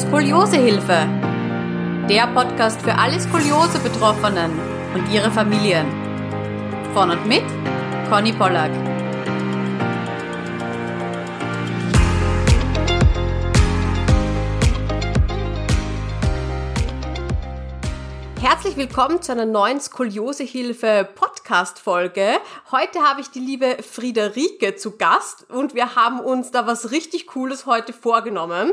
Skoliosehilfe. Der Podcast für alle Skoliose-Betroffenen und ihre Familien. Von und mit Conny Pollack. Herzlich willkommen zu einer neuen Skoliosehilfe Podcast Folge. Heute habe ich die liebe Friederike zu Gast und wir haben uns da was richtig cooles heute vorgenommen.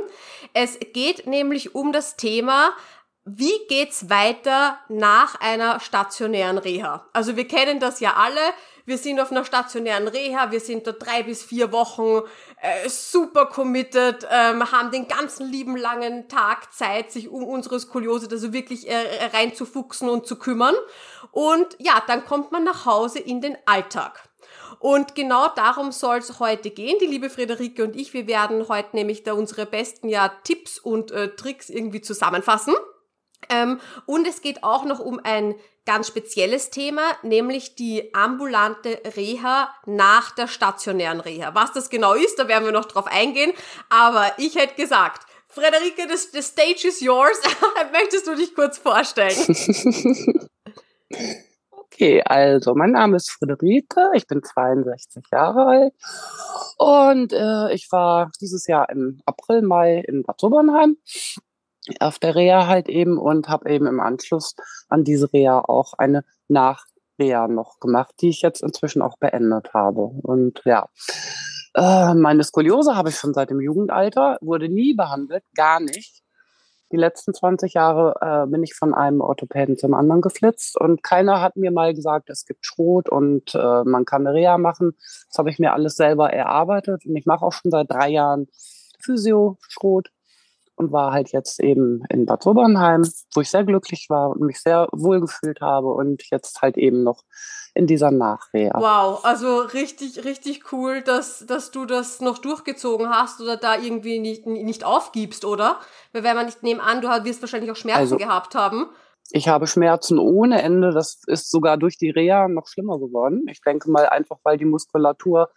Es geht nämlich um das Thema wie geht's weiter nach einer stationären Reha? Also wir kennen das ja alle. Wir sind auf einer stationären Reha, wir sind da drei bis vier Wochen äh, super committed, ähm, haben den ganzen lieben langen Tag Zeit, sich um unsere Skoliose also wirklich äh, reinzufuchsen und zu kümmern. Und ja, dann kommt man nach Hause in den Alltag. Und genau darum soll es heute gehen. Die liebe Friederike und ich, wir werden heute nämlich da unsere besten ja Tipps und äh, Tricks irgendwie zusammenfassen. Ähm, und es geht auch noch um ein ganz spezielles Thema, nämlich die ambulante Reha nach der stationären Reha. Was das genau ist, da werden wir noch drauf eingehen. Aber ich hätte gesagt, Frederike, the, the stage is yours. Möchtest du dich kurz vorstellen? Okay, also mein Name ist Friederike, ich bin 62 Jahre alt und äh, ich war dieses Jahr im April, Mai in Bad Sobernheim auf der Reha halt eben und habe eben im Anschluss an diese Reha auch eine Nachreha noch gemacht, die ich jetzt inzwischen auch beendet habe. Und ja, äh, meine Skoliose habe ich schon seit dem Jugendalter, wurde nie behandelt, gar nicht. Die letzten 20 Jahre äh, bin ich von einem Orthopäden zum anderen geflitzt und keiner hat mir mal gesagt, es gibt Schrot und äh, man kann eine Reha machen. Das habe ich mir alles selber erarbeitet und ich mache auch schon seit drei Jahren Physio, Schrot und war halt jetzt eben in Bad Sobernheim, wo ich sehr glücklich war und mich sehr wohl gefühlt habe und jetzt halt eben noch in dieser Nachreha. Wow, also richtig, richtig cool, dass, dass du das noch durchgezogen hast oder da irgendwie nicht, nicht aufgibst, oder? Weil wenn man nicht nebenan, du wirst wahrscheinlich auch Schmerzen also, gehabt haben. Ich habe Schmerzen ohne Ende. Das ist sogar durch die Reha noch schlimmer geworden. Ich denke mal einfach, weil die Muskulatur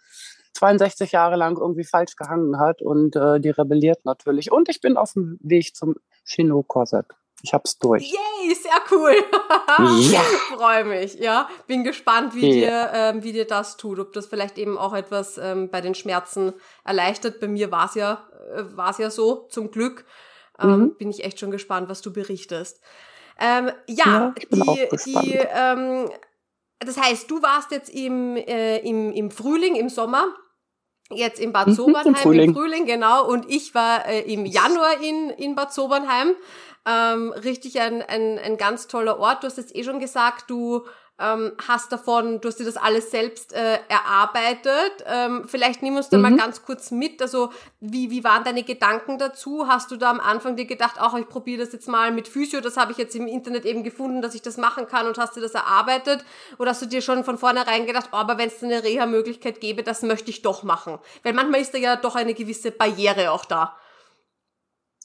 62 Jahre lang irgendwie falsch gehangen hat und äh, die rebelliert natürlich. Und ich bin auf dem Weg zum Chino Corset. Ich hab's durch. Yay, sehr cool. ja. Freue mich, ja. Bin gespannt, wie, ja. dir, ähm, wie dir das tut. Ob das vielleicht eben auch etwas ähm, bei den Schmerzen erleichtert. Bei mir war's ja, äh, war's ja so, zum Glück. Ähm, mhm. Bin ich echt schon gespannt, was du berichtest. Ähm, ja, ja die, die ähm, das heißt, du warst jetzt im, äh, im, im Frühling, im Sommer, jetzt in Bad mhm, Sobernheim, Im Frühling. im Frühling, genau, und ich war äh, im Januar in, in Bad Sobernheim. Ähm, richtig ein, ein, ein ganz toller Ort. Du hast jetzt eh schon gesagt, du ähm, hast davon, du hast dir das alles selbst äh, erarbeitet. Ähm, vielleicht nimm uns da mhm. mal ganz kurz mit. Also wie, wie waren deine Gedanken dazu? Hast du da am Anfang dir gedacht, auch ich probiere das jetzt mal mit Physio, das habe ich jetzt im Internet eben gefunden, dass ich das machen kann und hast du das erarbeitet? Oder hast du dir schon von vornherein gedacht, oh, aber wenn es eine Reha-Möglichkeit gäbe, das möchte ich doch machen? Weil manchmal ist da ja doch eine gewisse Barriere auch da.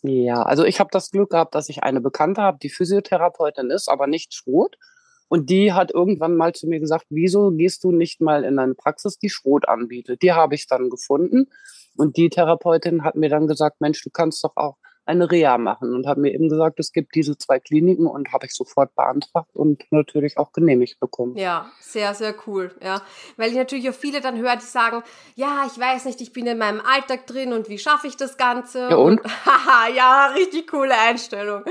Ja, also ich habe das Glück gehabt, dass ich eine Bekannte habe, die Physiotherapeutin ist, aber nicht Schrot. Und die hat irgendwann mal zu mir gesagt, wieso gehst du nicht mal in eine Praxis, die Schrot anbietet? Die habe ich dann gefunden. Und die Therapeutin hat mir dann gesagt, Mensch, du kannst doch auch eine Reha machen und hat mir eben gesagt, es gibt diese zwei Kliniken und habe ich sofort beantragt und natürlich auch genehmigt bekommen. Ja, sehr, sehr cool. Ja, weil ich natürlich auch viele dann höre, die sagen, ja, ich weiß nicht, ich bin in meinem Alltag drin und wie schaffe ich das Ganze? Ja, und? Haha, ja, richtig coole Einstellung.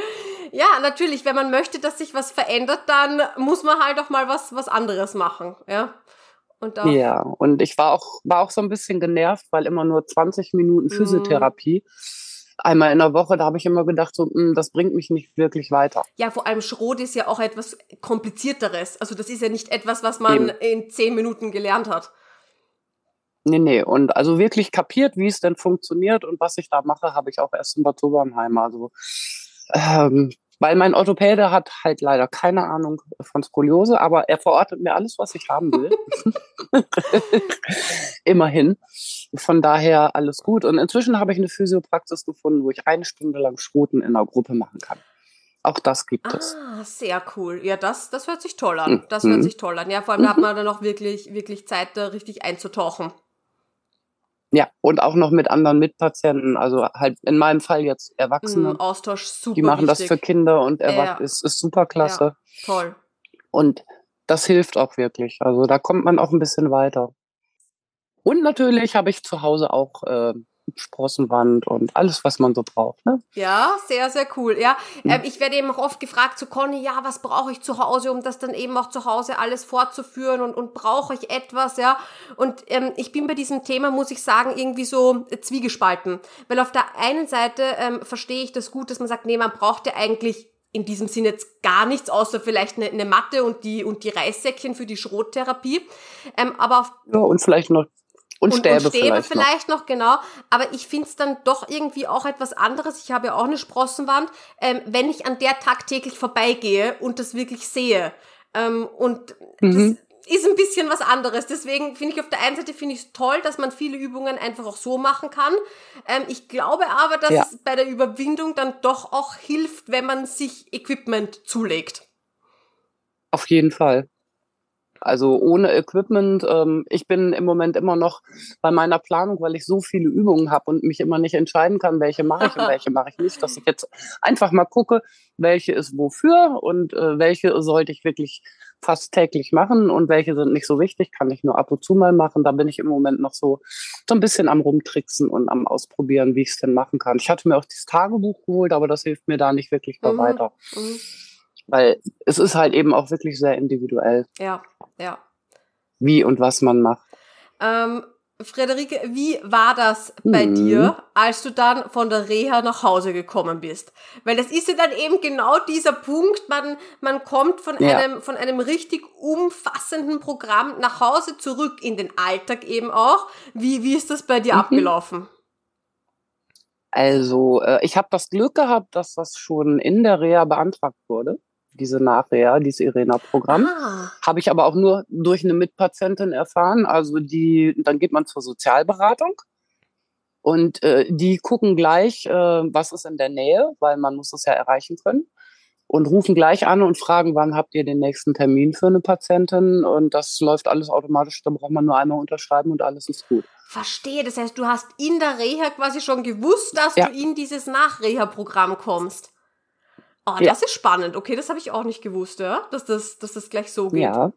Ja, natürlich, wenn man möchte, dass sich was verändert, dann muss man halt auch mal was, was anderes machen. Ja. Und ja, und ich war auch, war auch so ein bisschen genervt, weil immer nur 20 Minuten mhm. Physiotherapie. Mhm einmal in der Woche, da habe ich immer gedacht, so, mh, hm, das bringt mich nicht wirklich weiter. Ja, vor allem Schrot ist ja auch etwas komplizierteres. Also das ist ja nicht etwas, was man Eben. in zehn Minuten gelernt hat. Nee, nee. Und also wirklich kapiert, wie es denn funktioniert und was ich da mache, habe ich auch erst in Bad Sobernheim. Also ähm, weil mein Orthopäde hat halt leider keine Ahnung von Skoliose, aber er verortet mir alles, was ich haben will. Immerhin. Von daher alles gut. Und inzwischen habe ich eine Physiopraxis gefunden, wo ich eine Stunde lang Schroten in einer Gruppe machen kann. Auch das gibt ah, es. Sehr cool. Ja, das, das hört sich toll an. Das mhm. hört sich toll an. Ja, vor allem da hat man dann auch wirklich, wirklich Zeit, da richtig einzutauchen. Ja, und auch noch mit anderen Mitpatienten, also halt in meinem Fall jetzt Erwachsene. Mm, Austausch super Die machen wichtig. das für Kinder und Ja. Erwachsene. Ist, ist super klasse. Ja, toll. Und das hilft auch wirklich. Also da kommt man auch ein bisschen weiter. Und natürlich habe ich zu Hause auch äh, Sprossenwand und alles, was man so braucht. Ne? Ja, sehr, sehr cool. Ja, Hm. ähm, ich werde eben auch oft gefragt zu Conny, ja, was brauche ich zu Hause, um das dann eben auch zu Hause alles fortzuführen und, und brauche ich etwas, ja. Und ähm, ich bin bei diesem Thema, muss ich sagen, irgendwie so zwiegespalten. Weil auf der einen Seite ähm, verstehe ich das gut, dass man sagt, nee, man braucht ja eigentlich in diesem Sinne jetzt gar nichts, außer vielleicht eine, eine Matte und die, und die Reissäckchen für die Schrottherapie. Ähm, aber auf Ja, und vielleicht noch und, und, Stäbe, und Stäbe vielleicht, vielleicht, noch. noch. genau. Aber ich find's dann doch irgendwie auch etwas anderes. Ich habe ja auch eine Sprossenwand, ähm, wenn ich an der tagtäglich vorbeigehe und das wirklich sehe. Ähm, und Mhm. das ist ein bisschen was anderes. Deswegen finde ich auf der einen Seite finde ich es toll, dass man viele Übungen einfach auch so machen kann. Ähm, ich glaube aber, dass Ja. es bei der Überwindung dann doch auch hilft, wenn man sich Equipment zulegt. Auf jeden Fall. Also ohne Equipment, ähm, ich bin im Moment immer noch bei meiner Planung, weil ich so viele Übungen habe und mich immer nicht entscheiden kann, welche mache ich und welche mache ich nicht, dass ich jetzt einfach mal gucke, welche ist wofür und äh, welche sollte ich wirklich fast täglich machen und welche sind nicht so wichtig, kann ich nur ab und zu mal machen. Da bin ich im Moment noch so, so ein bisschen am Rumtricksen und am Ausprobieren, wie ich es denn machen kann. Ich hatte mir auch dieses Tagebuch geholt, aber das hilft mir da nicht wirklich Mhm. weiter. Mhm. Weil es ist halt eben auch wirklich sehr individuell, Ja, ja. wie und was man macht. Ähm, Frederike, wie war das bei Mhm. dir, als du dann von der Reha nach Hause gekommen bist? Weil das ist ja dann eben genau dieser Punkt, man, man kommt von Ja. einem, von einem richtig umfassenden Programm nach Hause zurück in den Alltag eben auch. Wie, wie ist das bei dir Mhm. abgelaufen? Also äh, ich habe das Glück gehabt, dass das schon in der Reha beantragt wurde, diese Nachreha, dieses Irena-Programm. Ah, Habe ich aber auch nur durch eine Mitpatientin erfahren. Also die, dann geht man zur Sozialberatung und äh, die gucken gleich, äh, was ist in der Nähe, weil man muss das ja erreichen können. Und rufen gleich an und fragen, wann habt ihr den nächsten Termin für eine Patientin? Und das läuft alles automatisch. Da braucht man nur einmal unterschreiben und alles ist gut. verstehe. Das heißt, du hast in der Reha quasi schon gewusst, dass Ja. du in dieses Nachreha-Programm kommst. Ja. das ist spannend. Okay, das habe ich auch nicht gewusst, ja? Dass das, dass das gleich so geht. Ja.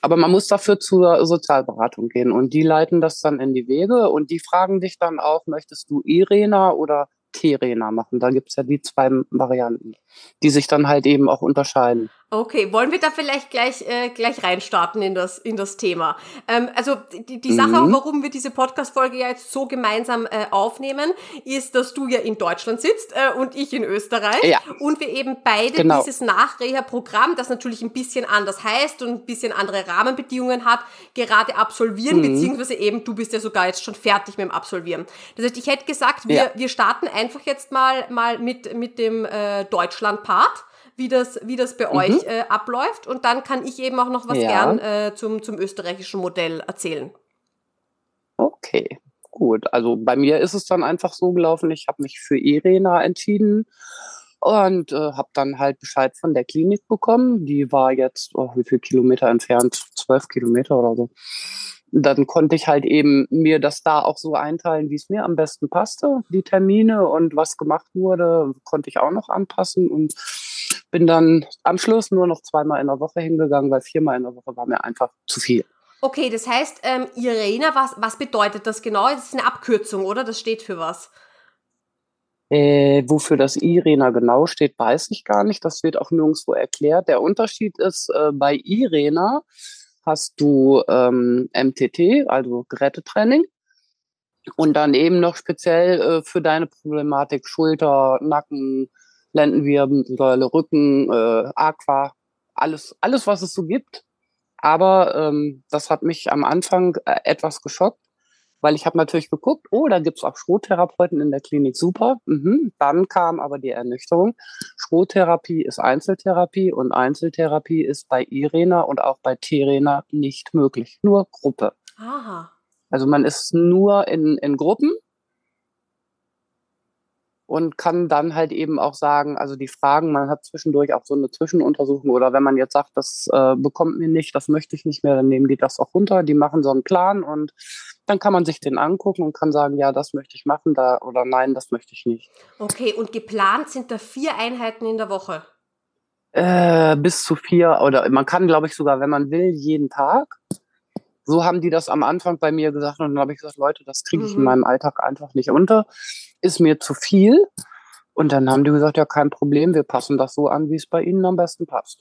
Aber man muss dafür zur Sozialberatung gehen und die leiten das dann in die Wege und die fragen dich dann auch, möchtest du Irena oder Terena machen? Da gibt's ja die zwei Varianten, die sich dann halt eben auch unterscheiden. Okay, wollen wir da vielleicht gleich, äh, gleich reinstarten in das, in das Thema? Ähm, also die, die Sache, Mhm. warum wir diese Podcast-Folge ja jetzt so gemeinsam äh, aufnehmen, ist, dass du ja in Deutschland sitzt äh, und ich in Österreich Ja. und wir eben beide Genau. dieses Nachreha-Programm, das natürlich ein bisschen anders heißt und ein bisschen andere Rahmenbedingungen hat, gerade absolvieren, Mhm. beziehungsweise eben, du bist ja sogar jetzt schon fertig mit dem Absolvieren. Das heißt, ich hätte gesagt, wir, Ja. wir starten einfach jetzt mal, mal mit, mit dem äh, Deutschland-Part wie das, wie das bei euch äh, abläuft. Und dann kann ich eben auch noch was Mhm. Ja. gern äh, zum, zum österreichischen Modell erzählen. Okay, gut. Also bei mir ist es dann einfach so gelaufen, ich habe mich für Irena entschieden und äh, habe dann halt Bescheid von der Klinik bekommen. Die war jetzt, oh, wie viel Kilometer entfernt? Zwölf Kilometer oder so. Dann konnte ich halt eben mir das da auch so einteilen, wie es mir am besten passte, die Termine und was gemacht wurde, konnte ich auch noch anpassen und bin dann am Schluss nur noch zweimal in der Woche hingegangen, weil viermal in der Woche war mir einfach zu viel. Okay, das heißt, ähm, Irena, was, was bedeutet das genau? Das ist eine Abkürzung, oder? Das steht für was? Äh, wofür das Irena genau steht, weiß ich gar nicht. Das wird auch nirgendwo erklärt. Der Unterschied ist, äh, bei Irena hast du ähm, MTT, also Gerätetraining. Und dann eben noch speziell äh, für deine Problematik Schulter, Nacken, Lendenwirbelsäule, Rücken, äh, Aqua, alles, alles, was es so gibt. Aber ähm, das hat mich am Anfang äh, etwas geschockt, weil ich habe natürlich geguckt, oh, da gibt's auch Schrotherapeuten in der Klinik, super. Mhm. Dann kam aber die Ernüchterung. Schrottherapie ist Einzeltherapie und Einzeltherapie ist bei Irena und auch bei Terena nicht möglich. Nur Gruppe. Aha. Also man ist nur in, in Gruppen und kann dann halt eben auch sagen, also die Fragen, man hat zwischendurch auch so eine Zwischenuntersuchung oder wenn man jetzt sagt, das äh, bekommt mir nicht, das möchte ich nicht mehr, dann nehmen die das auch runter, die machen so einen Plan und dann kann man sich den angucken und kann sagen, ja, das möchte ich machen da oder nein, das möchte ich nicht. Okay, und geplant sind da vier Einheiten in der Woche? Äh, bis zu vier oder man kann, glaube ich, sogar, wenn man will, jeden Tag. So haben die das am Anfang bei mir gesagt und dann habe ich gesagt, Leute, das kriege ich mhm. in meinem Alltag einfach nicht unter ist mir zu viel. Und dann haben die gesagt, ja, kein Problem, wir passen das so an, wie es bei Ihnen am besten passt.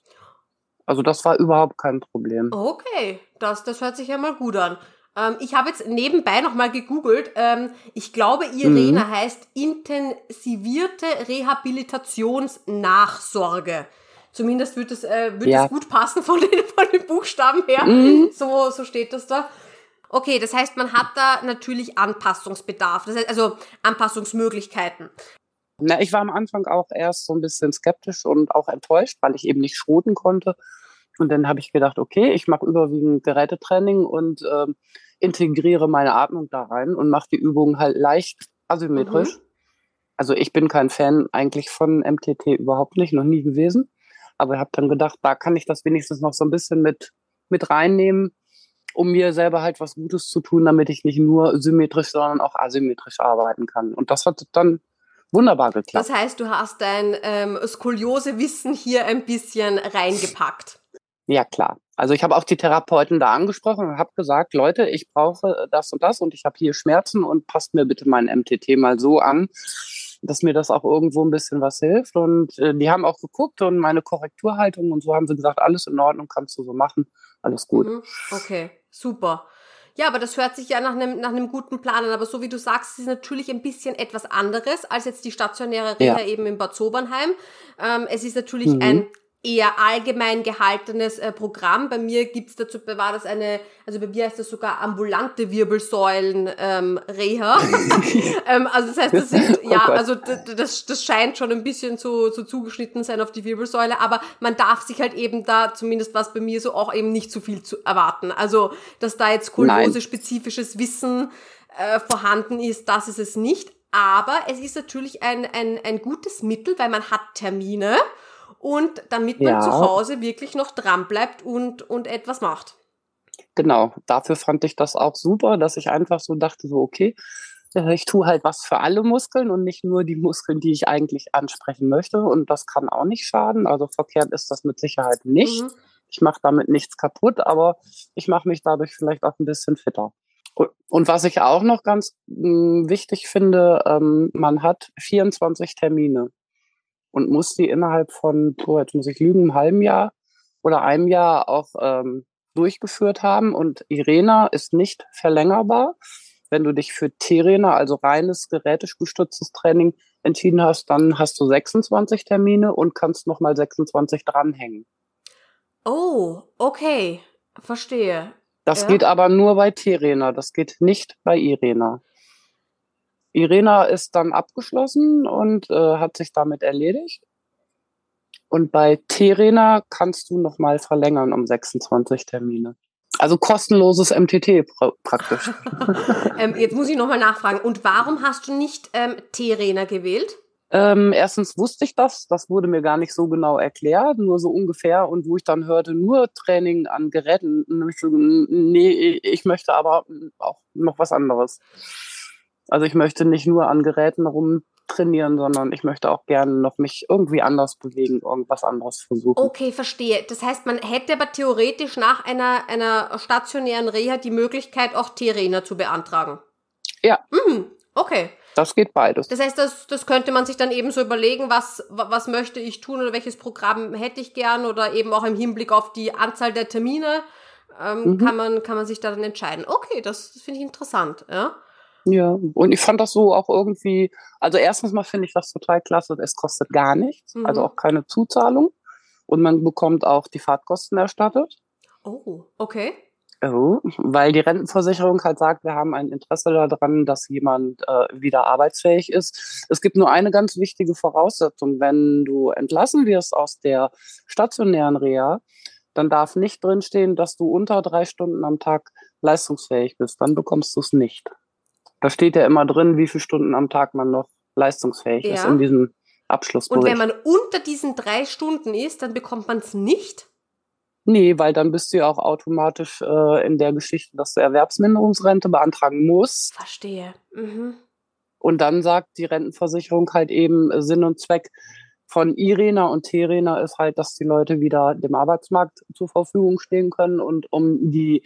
Also das war überhaupt kein Problem. Okay, das, das hört sich ja mal gut an. Ähm, ich habe jetzt nebenbei nochmal gegoogelt. Ähm, ich glaube, Irene mhm. heißt intensivierte Rehabilitationsnachsorge. Zumindest wird es, äh, wird ja. es gut passen von den, von den Buchstaben her. Mhm. So, so steht das da. Okay, das heißt, man hat da natürlich Anpassungsbedarf, das heißt also Anpassungsmöglichkeiten. Na, ich war am Anfang auch erst so ein bisschen skeptisch und auch enttäuscht, weil ich eben nicht schroten konnte. Und dann habe ich gedacht, okay, ich mache überwiegend Gerätetraining und äh, integriere meine Atmung da rein und mache die Übungen halt leicht asymmetrisch. Mhm. Also ich bin kein Fan eigentlich von MTT überhaupt nicht, noch nie gewesen. Aber ich habe dann gedacht, da kann ich das wenigstens noch so ein bisschen mit, mit reinnehmen um mir selber halt was Gutes zu tun, damit ich nicht nur symmetrisch, sondern auch asymmetrisch arbeiten kann. Und das hat dann wunderbar geklappt. Das heißt, du hast dein ähm, Skoliose-Wissen hier ein bisschen reingepackt. Ja, klar. Also ich habe auch die Therapeuten da angesprochen und habe gesagt, Leute, ich brauche das und das und ich habe hier Schmerzen und passt mir bitte mein MTT mal so an, dass mir das auch irgendwo ein bisschen was hilft. Und äh, die haben auch geguckt und meine Korrekturhaltung und so haben sie gesagt, alles in Ordnung, kannst du so machen, alles gut. Mhm. Okay. Super. Ja, aber das hört sich ja nach einem, nach einem guten Plan an. Aber so wie du sagst, ist es natürlich ein bisschen etwas anderes als jetzt die stationäre Reha ja. eben in Bad Sobernheim. Ähm, es ist natürlich mhm. ein eher allgemein gehaltenes äh, Programm. Bei mir gibt's dazu, war das eine, also bei mir heißt das sogar ambulante Wirbelsäulen ähm, Reha. ähm, also das heißt, das sind, oh ja, also das, das scheint schon ein bisschen so, so zugeschnitten sein auf die Wirbelsäule, aber man darf sich halt eben da, zumindest was bei mir so, auch eben nicht zu viel zu erwarten. Also, dass da jetzt Skoliose-spezifisches Wissen äh, vorhanden ist, das ist es nicht. Aber es ist natürlich ein, ein, ein gutes Mittel, weil man hat Termine und damit man ja. zu Hause wirklich noch dran bleibt und, und etwas macht. Genau, dafür fand ich das auch super, dass ich einfach so dachte, so, okay, äh, ich tue halt was für alle Muskeln und nicht nur die Muskeln, die ich eigentlich ansprechen möchte. Und das kann auch nicht schaden. Also verkehrt ist das mit Sicherheit nicht. Mhm. Ich mache damit nichts kaputt, aber ich mache mich dadurch vielleicht auch ein bisschen fitter. Und was ich auch noch ganz mh, hm, wichtig finde, ähm, man hat 24 Termine und muss die innerhalb von, oh, jetzt muss ich lügen, einem halben Jahr oder einem Jahr auch ähm, durchgeführt haben. Und Irena ist nicht verlängerbar. Wenn du dich für Terena, also reines gerätegestütztes Training, entschieden hast, dann hast du 26 Termine und kannst nochmal 26 dranhängen. Oh, okay. Verstehe. Das ja. geht aber nur bei Terena, das geht nicht bei Irena. Irena ist dann abgeschlossen und äh, hat sich damit erledigt. Und bei Terena kannst du nochmal verlängern um 26 Termine. Also kostenloses MTT pra praktisch. ähm, jetzt muss ich nochmal nachfragen. Und warum hast du nicht ähm, Terena gewählt? Ähm, erstens wusste ich das, das wurde mir gar nicht so genau erklärt, nur so ungefähr. Und wo ich dann hörte, nur Training an Geräten, nee, ich möchte aber auch noch was anderes. Also ich möchte nicht nur an Geräten rumtrainieren, sondern ich möchte auch gerne noch mich irgendwie anders bewegen, irgendwas anderes versuchen. Okay, verstehe. Das heißt, man hätte aber theoretisch nach einer, einer stationären Reha die Möglichkeit, auch T-Trainer zu beantragen. Ja. Mhm, okay. Das geht beides. Das heißt, das, das könnte man sich dann eben so überlegen, was, was möchte ich tun oder welches Programm hätte ich gern oder eben auch im Hinblick auf die Anzahl der Termine ähm, mhm. kann, man, kann man sich da dann entscheiden. Okay, das, das finde ich interessant. Ja. Ja, und ich fand das so auch irgendwie, also erstens mal finde ich das total klasse, es kostet gar nichts, also mhm. also auch keine Zuzahlung. Und man bekommt auch die Fahrtkosten erstattet. Oh, okay. Oh, weil die Rentenversicherung halt sagt, wir haben ein Interesse daran, dass jemand äh, wieder arbeitsfähig ist. Es gibt nur eine ganz wichtige Voraussetzung. Wenn du entlassen wirst aus der stationären Reha, dann darf nicht drinstehen, dass du unter drei Stunden am Tag leistungsfähig bist. Dann bekommst du es nicht. Da steht ja immer drin, wie viele Stunden am Tag man noch leistungsfähig Ja. ist in diesem Abschlussbericht. Und wenn man unter diesen drei Stunden ist, dann bekommt man es nicht? Nee, weil dann bist du ja auch automatisch äh, in der Geschichte, dass du Erwerbsminderungsrente beantragen musst. Verstehe. Mhm. Und dann sagt die Rentenversicherung halt eben, äh, Sinn und Zweck von IRENA und TERENA ist halt, dass die Leute wieder dem Arbeitsmarkt zur Verfügung stehen können und um die,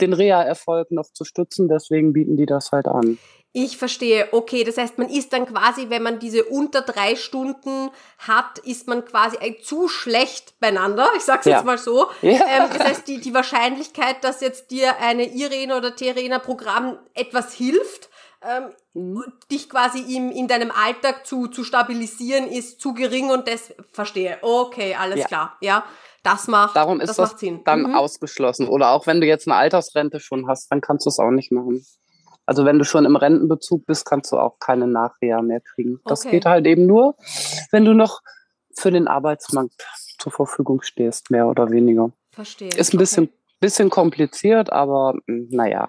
den Reha-Erfolg noch zu stützen, deswegen bieten die das halt an. Ich verstehe. Okay, das heißt, man ist dann quasi, wenn man diese unter drei Stunden hat, ist man quasi zu schlecht beieinander. Ich sag's Ja. jetzt mal so. Ja. Ähm, das heißt, die, die Wahrscheinlichkeit, dass jetzt dir eine Irene oder Terena Programm etwas hilft, ähm, Mhm. dich quasi im, in deinem Alltag zu, zu stabilisieren, ist zu gering und das verstehe. Okay, alles Ja. klar. Ja, das macht, Darum ist das, das, macht Sinn. dann Mhm. ausgeschlossen. Oder auch wenn du jetzt eine Altersrente schon hast, dann kannst du es auch nicht machen. Also wenn du schon im Rentenbezug bist, kannst du auch keine Nachreha mehr kriegen. Das Okay. geht halt eben nur, wenn du noch für den Arbeitsmarkt zur Verfügung stehst, mehr oder weniger. Verstehe. Ist ein bisschen, Okay. bisschen kompliziert, aber mh, naja.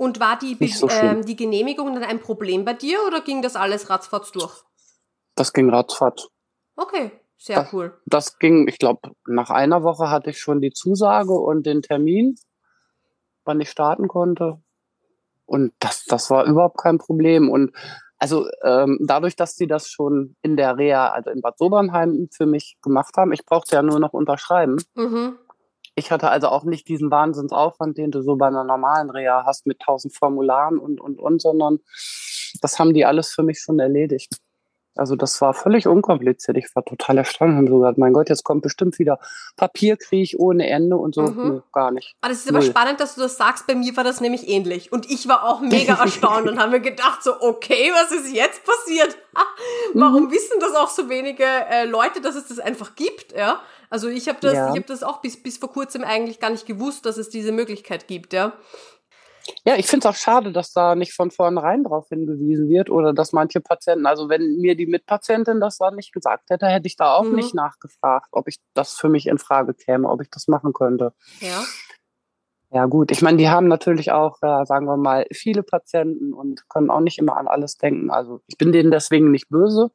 Und war die, so ähm, die Genehmigung dann ein Problem bei dir oder ging das alles ratzfatz durch? Das ging ratzfatz. Okay, sehr Das- cool. Das ging, ich glaube, nach einer Woche hatte ich schon die Zusage und den Termin, wann ich starten konnte. Und das, das war überhaupt kein Problem. Und also ähm, dadurch, dass die das schon in der Reha, also in Bad Sobernheim für mich gemacht haben, ich brauchte ja nur noch unterschreiben. Mhm. Ich hatte also auch nicht diesen Wahnsinnsaufwand, den du so bei einer normalen Reha hast mit tausend Formularen und, und, und, sondern das haben die alles für mich schon erledigt. Also das war völlig unkompliziert. Ich war total erstaunt und so gesagt, mein Gott, jetzt kommt bestimmt wieder Papierkrieg ohne Ende und so. Mhm. Nö, gar nicht. Aber das ist aber Null. spannend, dass du das sagst. Bei mir war das nämlich ähnlich. Und ich war auch mega erstaunt und habe mir gedacht, so, okay, was ist jetzt passiert? Warum Mhm. wissen das auch so wenige äh, Leute, dass es das einfach gibt? Ja. Also ich habe das, Ja. ich habe das auch bis, bis vor kurzem eigentlich gar nicht gewusst, dass es diese Möglichkeit gibt, ja. Ja, ich finde es auch schade, dass da nicht von vornherein darauf hingewiesen wird oder dass manche Patienten, also wenn mir die Mitpatientin das da nicht gesagt hätte, hätte ich da auch Mhm. nicht nachgefragt, ob ich das für mich in Frage käme, ob ich das machen könnte. Ja. Ja gut, ich meine, die haben natürlich auch, ja, sagen wir mal, viele Patienten und können auch nicht immer an alles denken. Also ich bin denen deswegen nicht böse.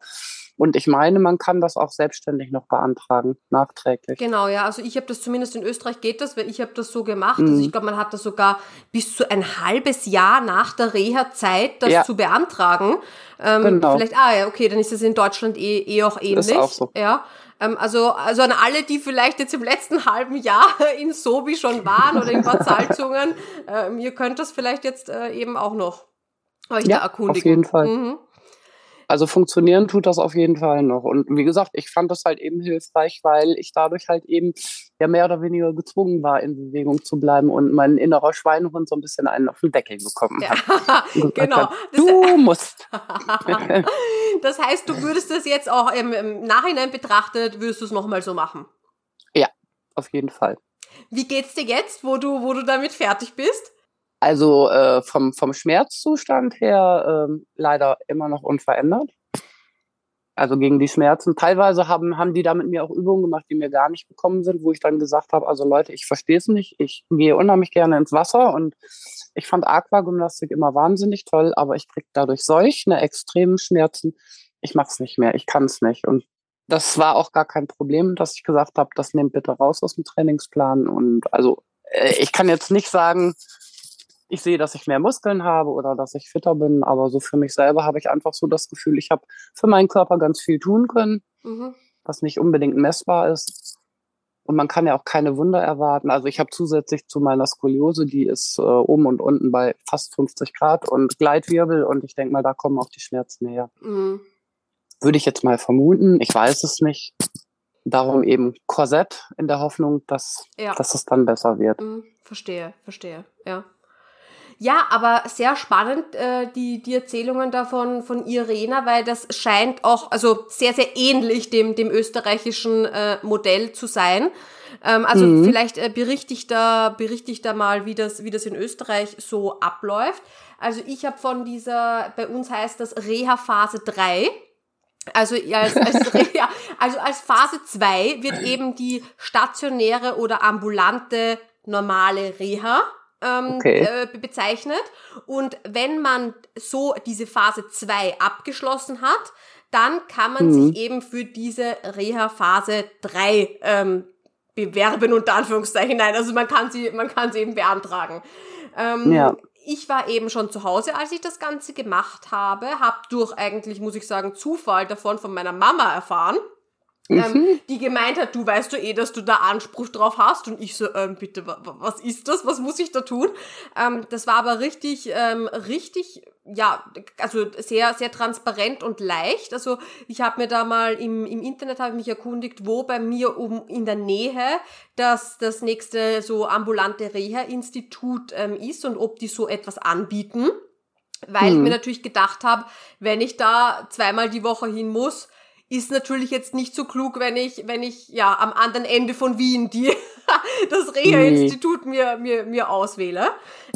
Und ich meine, man kann das auch selbstständig noch beantragen, nachträglich. Genau, ja. Also ich habe das zumindest in Österreich geht das, weil ich habe das so gemacht. Also Mhm. ich glaube, man hat das sogar bis zu ein halbes Jahr nach der Reha Zeit, das Ja. zu beantragen. Ähm, Genau. Vielleicht, ah ja, okay, dann ist es in Deutschland eh, eh auch ähnlich. auch so. Ja. Ähm, also, also an alle, die vielleicht jetzt im letzten halben Jahr in Sobi schon waren oder in Bad Salzungen, ähm, ihr könnt das vielleicht jetzt äh, eben auch noch euch Ja, da auf erkundigen. jeden Fall. Mhm. Also funktionieren tut das auf jeden Fall noch. Und wie gesagt, ich fand das halt eben hilfreich, weil ich dadurch halt eben ja mehr oder weniger gezwungen war, in Bewegung zu bleiben und mein innerer Schweinehund so ein bisschen einen auf den Deckel bekommen Ja, hat. Gesagt genau. hat, du musst. Das heißt, du würdest das jetzt auch im, im Nachhinein betrachtet, würdest du es nochmal so machen. Auf jeden Fall. Wie geht's dir jetzt, wo du, wo du damit fertig bist? Also äh, vom, vom Schmerzzustand her ähm, leider immer noch unverändert. Also gegen die Schmerzen. Teilweise haben, haben die da mit mir auch Übungen gemacht, die mir gar nicht gekommen sind, wo ich dann gesagt habe, also Leute, ich verstehe es nicht. Ich gehe unheimlich gerne ins Wasser und ich fand Aquagymnastik immer wahnsinnig toll, aber ich kriege dadurch solch eine extremen Schmerzen. Ich mache es nicht mehr, ich kann es nicht. Und das war auch gar kein Problem, dass ich gesagt habe, das nehmt bitte raus aus dem Trainingsplan. Und also äh, ich kann jetzt nicht sagen, ich sehe, dass ich mehr Muskeln habe oder dass ich fitter bin, aber so für mich selber habe ich einfach so das Gefühl, ich habe für meinen Körper ganz viel tun können, Mhm. was nicht unbedingt messbar ist. Und man kann ja auch keine Wunder erwarten. Also ich habe zusätzlich zu meiner Skoliose, die ist äh, oben und unten bei fast 50 Grad und Gleitwirbel und ich denke mal, da kommen auch die Schmerzen her. Mhm. Würde ich jetzt mal vermuten. Ich weiß es nicht. Darum eben Korsett in der Hoffnung, dass, Ja. dass es dann besser wird. Mhm. Verstehe, verstehe, ja. Ja, aber sehr spannend, äh, die, die Erzählungen davon von Irena, weil das scheint auch, also sehr, sehr ähnlich dem, dem österreichischen äh, Modell zu sein. Ähm, also Mhm. vielleicht äh, berichte ich da, berichte ich da mal, wie das, wie das in Österreich so abläuft. Also ich habe von dieser, bei uns heißt das Reha-Phase 3. Also als, als, Reha, also als Phase 2 wird eben die stationäre oder ambulante normale Reha ähm, Okay. äh, bezeichnet. Und wenn man so diese Phase 2 abgeschlossen hat, dann kann man Mhm. sich eben für diese Reha-Phase 3 ähm, bewerben, unter Anführungszeichen. Nein, also man kann sie, man kann sie eben beantragen. Ähm, Ja. Ich war eben schon zu Hause, als ich das Ganze gemacht habe, habe durch eigentlich, muss ich sagen, Zufall davon von meiner Mama erfahren Mhm. ähm, die gemeint hat, du weißt doch eh, dass du da Anspruch drauf hast. Und ich so, ähm, bitte, wa- wa- was ist das? Was muss ich da tun? Ähm, das war aber richtig, ähm, richtig, ja, also sehr, sehr transparent und leicht. Also ich habe mir da mal im, im Internet habe ich mich erkundigt, wo bei mir um in der Nähe das, das nächste so ambulante Reha-Institut ähm, ist und ob die so etwas anbieten. Weil ich Hm. mir natürlich gedacht habe, wenn ich da zweimal die Woche hin muss, ist natürlich jetzt nicht so klug, wenn ich, wenn ich ja am anderen Ende von Wien die das Reha-Institut mir, mir, mir auswähle.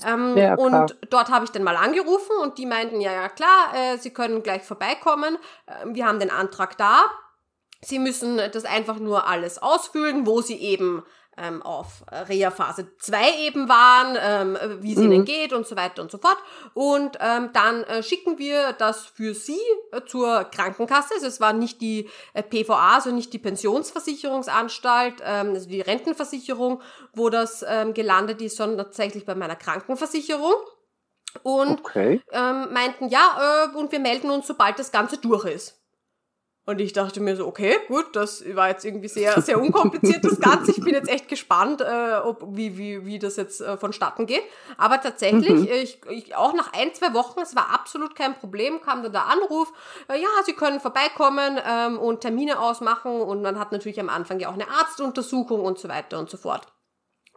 Ähm, Ja, und dort habe ich dann mal angerufen und die meinten, ja, ja klar, äh, sie können gleich vorbeikommen. Ähm, wir haben den Antrag da. Sie müssen das einfach nur alles ausfüllen, wo sie eben ähm, auf Reha Phase 2 eben waren, ähm, wie es Mhm. ihnen geht und so weiter und so fort. Und ähm, dann äh, schicken wir das für sie äh, zur Krankenkasse. Also es war nicht die äh, PVA, also nicht die Pensionsversicherungsanstalt, ähm, also die Rentenversicherung, wo das ähm, gelandet ist, sondern tatsächlich bei meiner Krankenversicherung. Und Okay. ähm, meinten, ja, äh, und wir melden uns, sobald das Ganze durch ist. Und ich dachte mir so, okay, gut, das war jetzt irgendwie sehr, sehr unkompliziert, das Ganze. Ich bin jetzt echt gespannt, äh, ob, wie, wie, wie das jetzt äh, vonstatten geht. Aber tatsächlich, Mhm. ich, ich, auch nach ein, zwei Wochen, es war absolut kein Problem, kam dann der Anruf, äh, ja, Sie können vorbeikommen ähm, und Termine ausmachen. Und man hat natürlich am Anfang ja auch eine Arztuntersuchung und so weiter und so fort.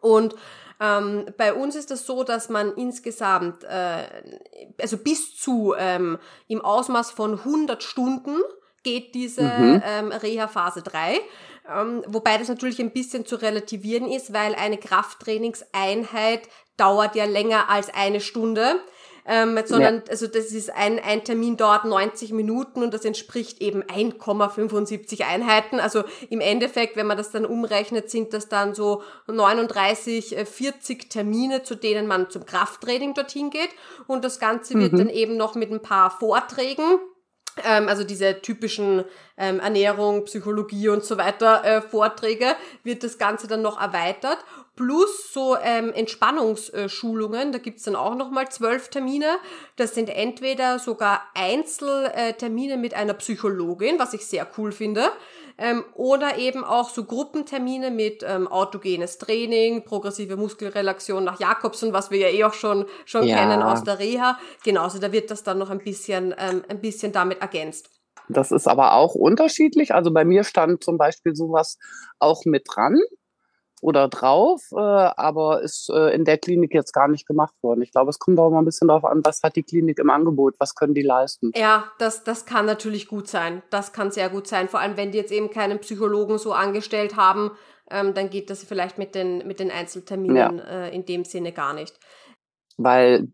Und ähm, bei uns ist es so, dass man insgesamt, äh, also bis zu ähm, im Ausmaß von 100 Stunden geht diese Mhm. ähm, Reha-Phase 3. Ähm, wobei das natürlich ein bisschen zu relativieren ist, weil eine Krafttrainingseinheit dauert ja länger als eine Stunde. Ähm, sondern, also das ist ein, ein Termin dauert 90 Minuten und das entspricht eben 1,75 Einheiten. Also im Endeffekt, wenn man das dann umrechnet, sind das dann so 39, äh, 40 Termine, zu denen man zum Krafttraining dorthin geht. Und das Ganze wird Mhm. dann eben noch mit ein paar Vorträgen ähm, also diese typischen ähm, Ernährung, Psychologie und so weiter äh, Vorträge, wird das Ganze dann noch erweitert. Plus so ähm, Entspannungsschulungen, da gibt's dann auch nochmal zwölf Termine. Das sind entweder sogar Einzeltermine mit einer Psychologin, was ich sehr cool finde, ähm, oder eben auch so Gruppentermine mit ähm, autogenes Training, progressive Muskelrelaxion nach Jakobsen, was wir ja eh auch schon, schon Ja. kennen aus der Reha. Genau, also da wird das dann noch ein bisschen, ähm, ein bisschen damit ergänzt. Das ist aber auch unterschiedlich. Also bei mir stand zum Beispiel sowas auch mit dran oder drauf, äh, aber ist äh, in der Klinik jetzt gar nicht gemacht worden. Ich glaube, es kommt auch mal ein bisschen darauf an, was hat die Klinik im Angebot, was können die leisten. Ja, das, das kann natürlich gut sein. Das kann sehr gut sein. Vor allem, wenn die jetzt eben keinen Psychologen so angestellt haben, ähm, dann geht das vielleicht mit den, mit den Einzelterminen äh, in dem Sinne gar nicht. Weil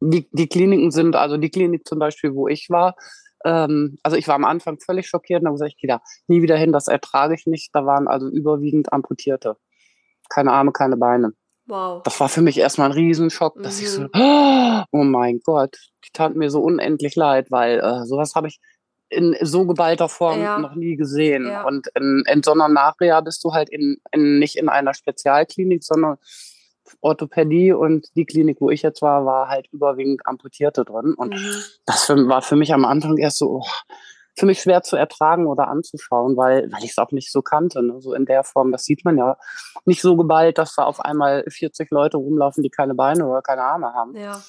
die, die Kliniken sind, also die Klinik zum Beispiel, wo ich war, ähm, also ich war am Anfang völlig schockiert und habe gesagt, ich gehe da nie wieder hin, das ertrage ich nicht. Da waren also überwiegend Amputierte. Keine Arme, keine Beine. Wow. Das war für mich erstmal ein Riesenschock, dass ich so, Mhm. oh mein Gott, die tat mir so unendlich leid, weil äh, sowas habe ich in so geballter Form Ja. noch nie gesehen. Ja. Und in, in so einer Nachreha bist du halt in, in, nicht in einer Spezialklinik, sondern Orthopädie und die Klinik, wo ich jetzt war, war halt überwiegend Amputierte drin. Und Mhm. das für, war für mich am Anfang erst so, oh, für mich schwer zu ertragen oder anzuschauen, weil, weil ich es auch nicht so kannte. Ne? So in der Form, das sieht man ja nicht so geballt, dass da auf einmal 40 Leute rumlaufen, die keine Beine oder keine Arme haben. Ja.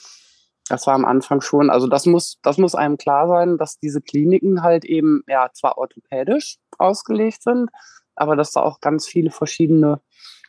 Das war am Anfang schon, also das muss, das muss einem klar sein, dass diese Kliniken halt eben ja zwar orthopädisch ausgelegt sind, aber dass da auch ganz viele verschiedene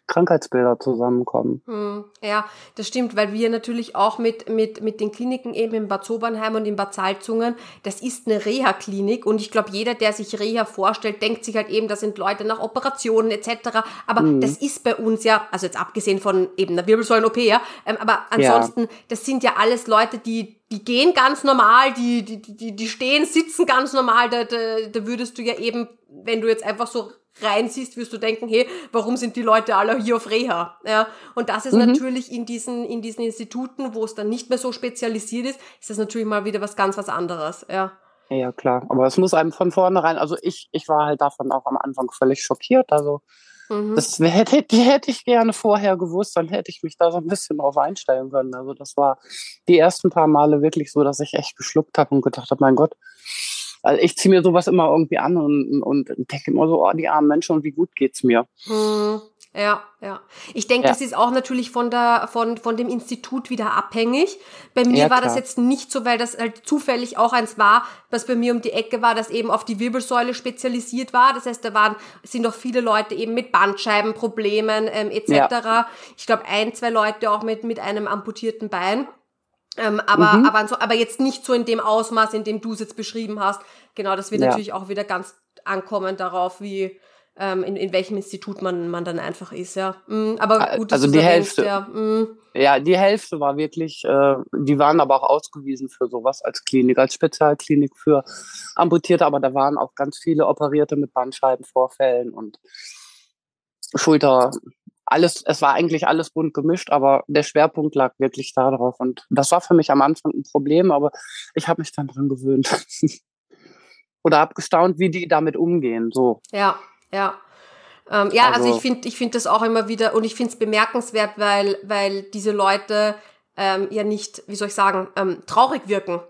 Krankheitsbilder zusammenkommen. Hm, ja, das stimmt, weil wir natürlich auch mit, mit, mit den Kliniken eben in Bad Sobernheim und in Bad Salzungen, das ist eine Reha-Klinik und ich glaube, jeder, der sich Reha vorstellt, denkt sich halt eben, da sind Leute nach Operationen etc. Aber Mhm. das ist bei uns ja, also jetzt abgesehen von eben einer Wirbelsäulen-OP, ja, ähm, aber ansonsten, das sind ja alles Leute, die die gehen ganz normal, die, die, die, die stehen, sitzen ganz normal, da, da, da würdest du ja eben, wenn du jetzt einfach so reinsiehst, wirst du denken, hey, warum sind die Leute alle hier auf Reha? Ja, und das ist mhm. natürlich in diesen, in diesen Instituten, wo es dann nicht mehr so spezialisiert ist, ist das natürlich mal wieder was ganz was anderes, ja. Ja, klar. Aber es muss einem von vornherein, also ich, ich war halt davon auch am Anfang völlig schockiert. Also mhm. das hätte, hätte ich gerne vorher gewusst, dann hätte ich mich da so ein bisschen drauf einstellen können. Also das war die ersten paar Male wirklich so, dass ich echt geschluckt habe und gedacht habe, mein Gott, also ich ziehe mir sowas immer irgendwie an und, und denke immer so, oh, die armen Menschen und wie gut geht's mir. Mhm. Ja, ja. Ich denke, ja. das ist auch natürlich von der, von, von dem Institut wieder abhängig. Bei mir ja, war das jetzt nicht so, weil das halt zufällig auch eins war, was bei mir um die Ecke war, das eben auf die Wirbelsäule spezialisiert war. Das heißt, da waren, sind noch viele Leute eben mit Bandscheibenproblemen, ähm, etc. Ja. Ich glaube, ein, zwei Leute auch mit, mit einem amputierten Bein. Ähm, aber, mhm. aber, so, aber jetzt nicht so in dem Ausmaß, in dem du es jetzt beschrieben hast. Genau, das wird natürlich auch wieder ganz ankommen darauf, wie, ähm, in, in welchem Institut man, man dann einfach ist, ja. Mm, aber gut, also die Hälfte, ja. Mm. ja. die Hälfte war wirklich, äh, die waren aber auch ausgewiesen für sowas als Klinik, als Spezialklinik für Amputierte, aber da waren auch ganz viele Operierte mit Bandscheibenvorfällen und Schulter, alles, es war eigentlich alles bunt gemischt, aber der Schwerpunkt lag wirklich darauf. Und das war für mich am Anfang ein Problem, aber ich habe mich dann dran gewöhnt. Oder habe gestaunt, wie die damit umgehen. So. Ja, ja. Ähm, ja, also, also ich finde ich finde das auch immer wieder und ich finde es bemerkenswert, weil, weil diese Leute ähm, ja nicht, wie soll ich sagen, ähm, traurig wirken.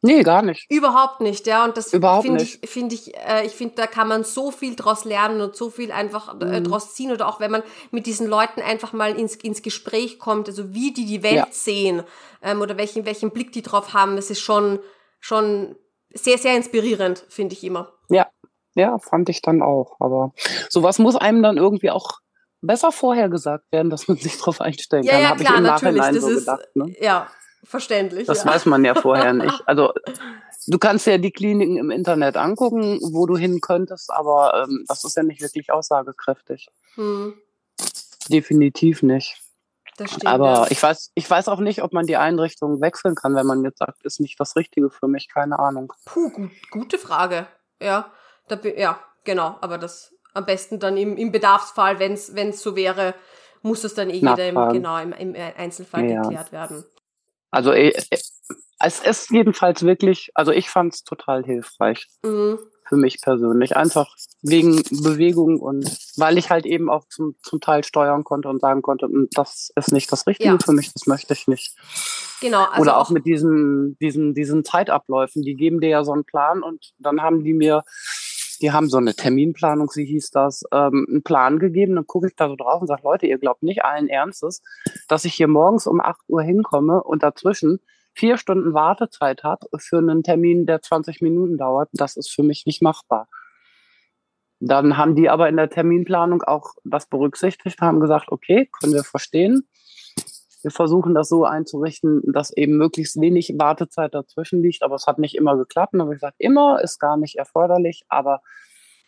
Nee, gar nicht. Überhaupt nicht, ja. Und das finde ich, finde ich, äh, ich finde, da kann man so viel draus lernen und so viel einfach äh, mhm. draus ziehen. Oder auch wenn man mit diesen Leuten einfach mal ins, ins Gespräch kommt, also wie die die Welt ja. sehen ähm, oder welchen, welchen Blick die drauf haben, das ist schon, schon sehr, sehr inspirierend, finde ich immer. Ja, ja, fand ich dann auch. Aber sowas muss einem dann irgendwie auch besser vorher gesagt werden, dass man sich darauf einstellen ja, kann. Ja, klar, ich im natürlich. Nachhinein das so ist, gedacht, ne? ja, verständlich. Das ja. weiß man ja vorher nicht. Also du kannst ja die Kliniken im Internet angucken, wo du hin könntest, aber ähm, das ist ja nicht wirklich aussagekräftig. Hm. Definitiv nicht. Das stimmt, aber ja. ich weiß, ich weiß auch nicht, ob man die Einrichtung wechseln kann, wenn man jetzt sagt, ist nicht das Richtige für mich, keine Ahnung. Puh, gut, gute Frage. Ja. Da, ja, genau. Aber das am besten dann im, im Bedarfsfall, wenn es so wäre, muss es dann eh jeder im, genau, im, im Einzelfall ja. geklärt werden. Also äh, äh, es ist jedenfalls wirklich, also ich fand es total hilfreich. Mhm. Für mich persönlich. Einfach wegen Bewegung und weil ich halt eben auch zum, zum Teil steuern konnte und sagen konnte, hm, das ist nicht das Richtige ja. für mich, das möchte ich nicht. Genau. Also Oder auch, auch mit diesen, diesen, diesen Zeitabläufen, die geben dir ja so einen Plan und dann haben die mir die haben so eine Terminplanung, sie hieß das, ähm, einen Plan gegeben. Dann gucke ich da so drauf und sage, Leute, ihr glaubt nicht allen Ernstes, dass ich hier morgens um 8 Uhr hinkomme und dazwischen vier Stunden Wartezeit habe für einen Termin, der 20 Minuten dauert. Das ist für mich nicht machbar. Dann haben die aber in der Terminplanung auch das berücksichtigt, haben gesagt, okay, können wir verstehen. Wir versuchen das so einzurichten, dass eben möglichst wenig Wartezeit dazwischen liegt, aber es hat nicht immer geklappt. Und habe ich gesagt, immer ist gar nicht erforderlich, aber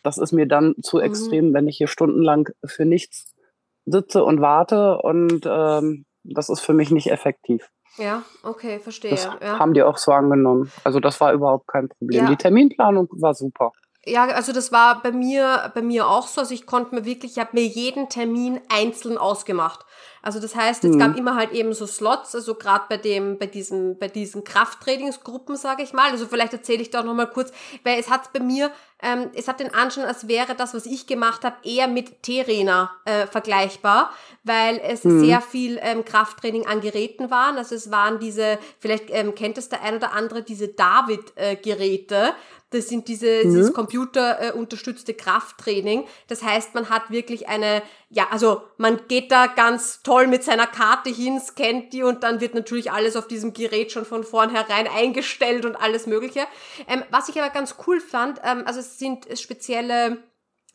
das ist mir dann zu mhm. extrem, wenn ich hier stundenlang für nichts sitze und warte und ähm, das ist für mich nicht effektiv. Ja, okay, verstehe. Das ja. haben die auch so angenommen. Also das war überhaupt kein Problem. Ja. Die Terminplanung war super. Ja, also das war bei mir, bei mir auch so. Also ich konnte mir wirklich, ich habe mir jeden Termin einzeln ausgemacht. Also das heißt, es mhm. gab immer halt eben so Slots, also gerade bei dem, bei diesen, bei diesen Krafttrainingsgruppen, sage ich mal. Also vielleicht erzähle ich da noch mal kurz, weil es hat bei mir, ähm, es hat den Anschein, als wäre das, was ich gemacht habe, eher mit T-Rena äh, vergleichbar, weil es mhm. sehr viel ähm, Krafttraining an Geräten waren. Also es waren diese, vielleicht ähm, kennt es der ein oder andere, diese David-Geräte. Äh, das sind diese, mhm. dieses computerunterstützte äh, Krafttraining. Das heißt, man hat wirklich eine, ja, also man geht da ganz toll mit seiner Karte hin, scannt die und dann wird natürlich alles auf diesem Gerät schon von vornherein eingestellt und alles Mögliche. Ähm, was ich aber ganz cool fand, ähm, also es sind spezielle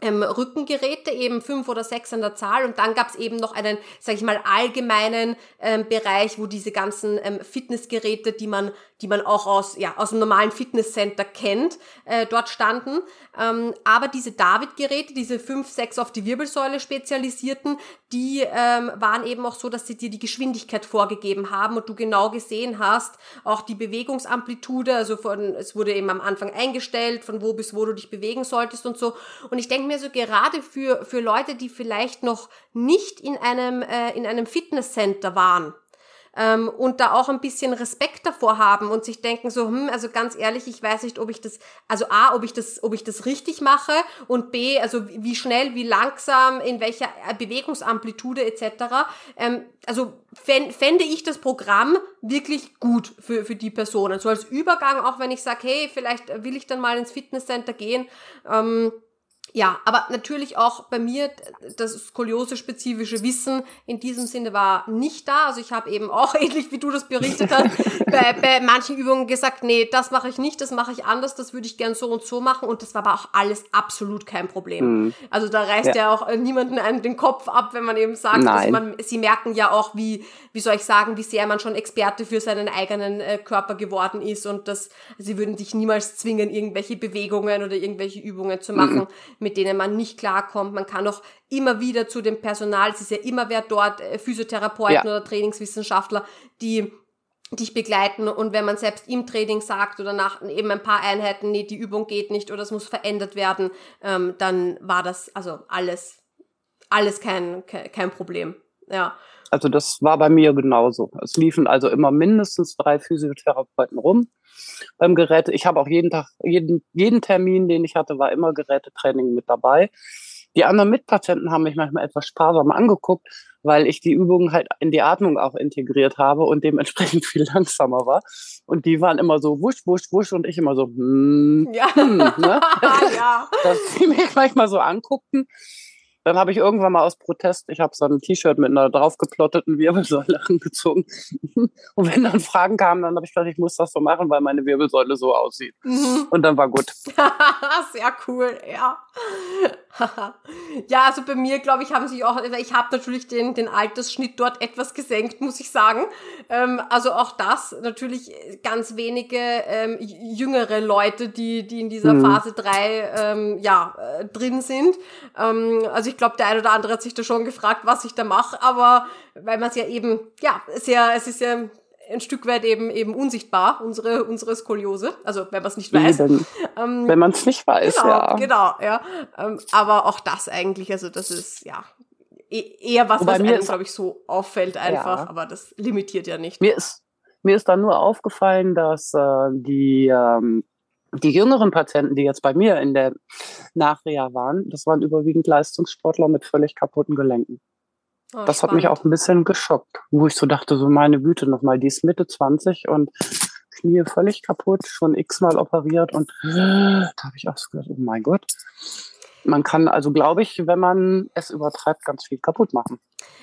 ähm, Rückengeräte, eben fünf oder sechs an der Zahl. Und dann gab es eben noch einen, sag ich mal, allgemeinen ähm, Bereich, wo diese ganzen ähm, Fitnessgeräte, die man, die man auch aus, ja, aus dem normalen Fitnesscenter kennt, äh, dort standen. Ähm, aber diese David-Geräte, diese fünf, sechs auf die Wirbelsäule spezialisierten, die ähm, waren eben auch so, dass sie dir die Geschwindigkeit vorgegeben haben und du genau gesehen hast, auch die Bewegungsamplitude, also von, es wurde eben am Anfang eingestellt, von wo bis wo du dich bewegen solltest und so. Und ich denke denke mir so gerade für, für Leute, die vielleicht noch nicht in einem, äh, in einem Fitnesscenter waren, ähm, und da auch ein bisschen Respekt davor haben und sich denken so, hm, also ganz ehrlich, ich weiß nicht, ob ich das, also A, ob ich das, ob ich das richtig mache und B, also wie schnell, wie langsam, in welcher Bewegungsamplitude etc. Ähm, also fände ich das Programm wirklich gut für, für die Personen. So als Übergang, auch wenn ich sage, hey, vielleicht will ich dann mal ins Fitnesscenter gehen. Ähm, ja, aber natürlich auch bei mir das skoliose-spezifische Wissen in diesem Sinne war nicht da. Also ich habe eben auch ähnlich wie du das berichtet hast, bei, bei manchen Übungen gesagt, nee, das mache ich nicht, das mache ich anders, das würde ich gern so und so machen. Und das war aber auch alles absolut kein Problem. Mhm. Also da reißt ja. ja auch niemanden einen den Kopf ab, wenn man eben sagt, also man, sie merken ja auch, wie, wie soll ich sagen, wie sehr man schon Experte für seinen eigenen äh, Körper geworden ist und das, sie würden sich niemals zwingen, irgendwelche Bewegungen oder irgendwelche Übungen zu machen. Mhm mit denen man nicht klarkommt. Man kann auch immer wieder zu dem Personal, es ist ja immer wer dort, äh, Physiotherapeuten ja. oder Trainingswissenschaftler, die dich begleiten und wenn man selbst im Training sagt oder nach eben ein paar Einheiten, nee, die Übung geht nicht oder es muss verändert werden, ähm, dann war das also alles, alles kein, kein Problem. Ja. Also das war bei mir genauso. Es liefen also immer mindestens drei Physiotherapeuten rum beim Geräte. Ich habe auch jeden Tag, jeden, jeden Termin, den ich hatte, war immer Gerätetraining mit dabei. Die anderen Mitpatienten haben mich manchmal etwas sparsam angeguckt, weil ich die Übungen halt in die Atmung auch integriert habe und dementsprechend viel langsamer war. Und die waren immer so wusch, wusch, wusch und ich immer so, hm, ja. Hm, ne? ja. Dass die mich manchmal so anguckten dann habe ich irgendwann mal aus Protest, ich habe so ein T-Shirt mit einer draufgeplotteten Wirbelsäule angezogen. Und wenn dann Fragen kamen, dann habe ich gedacht, ich muss das so machen, weil meine Wirbelsäule so aussieht. Mhm. Und dann war gut. Sehr cool, ja. ja, also bei mir, glaube ich, haben sich auch, ich habe natürlich den, den Altersschnitt dort etwas gesenkt, muss ich sagen. Ähm, also auch das, natürlich ganz wenige ähm, jüngere Leute, die, die in dieser mhm. Phase 3 ähm, ja, äh, drin sind. Ähm, also ich glaube, der eine oder andere hat sich da schon gefragt, was ich da mache, aber weil man es ja eben, ja, sehr, es ist ja ein Stück weit eben eben unsichtbar, unsere, unsere Skoliose. Also wenn man es nicht weiß. Wenn, ähm, wenn man es nicht weiß, genau, ja. Genau, ja. Ähm, aber auch das eigentlich, also das ist ja e-, eher was, was mir glaube ich, so auffällt einfach, ja. aber das limitiert ja nicht. Mir ist, mir ist dann nur aufgefallen, dass äh, die, ähm, die jüngeren Patienten, die jetzt bei mir in der Nachreha waren, das waren überwiegend Leistungssportler mit völlig kaputten Gelenken. Oh, das spannend. hat mich auch ein bisschen geschockt, wo ich so dachte, so meine Güte nochmal, die ist Mitte 20 und Knie völlig kaputt, schon x-mal operiert und da habe ich auch so gedacht, oh mein Gott. Man kann also, glaube ich, wenn man es übertreibt, ganz viel kaputt machen.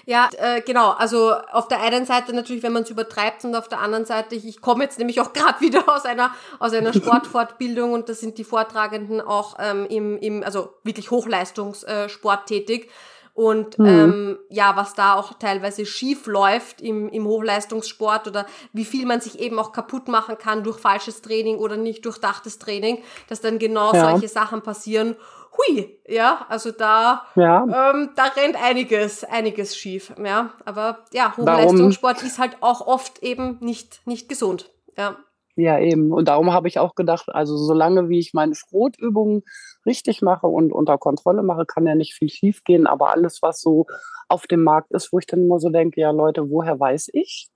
Ja, äh, genau. Also auf der einen Seite natürlich, wenn man es übertreibt und auf der anderen Seite, ich, ich komme jetzt nämlich auch gerade wieder aus einer aus einer Sportfortbildung und da sind die Vortragenden auch ähm, im, im also wirklich Hochleistungssport äh, tätig. Und mhm. ähm, ja, was da auch teilweise schief läuft im, im Hochleistungssport oder wie viel man sich eben auch kaputt machen kann durch falsches Training oder nicht durchdachtes Training, dass dann genau ja. solche Sachen passieren. Hui, ja, also da, ja. Ähm, da rennt einiges, einiges schief, ja. Aber ja, Hochleistungssport Warum? ist halt auch oft eben nicht, nicht gesund, ja. Ja, eben. Und darum habe ich auch gedacht, also solange wie ich meine Schrotübungen richtig mache und unter Kontrolle mache, kann ja nicht viel schief gehen. Aber alles, was so auf dem Markt ist, wo ich dann immer so denke, ja Leute, woher weiß ich,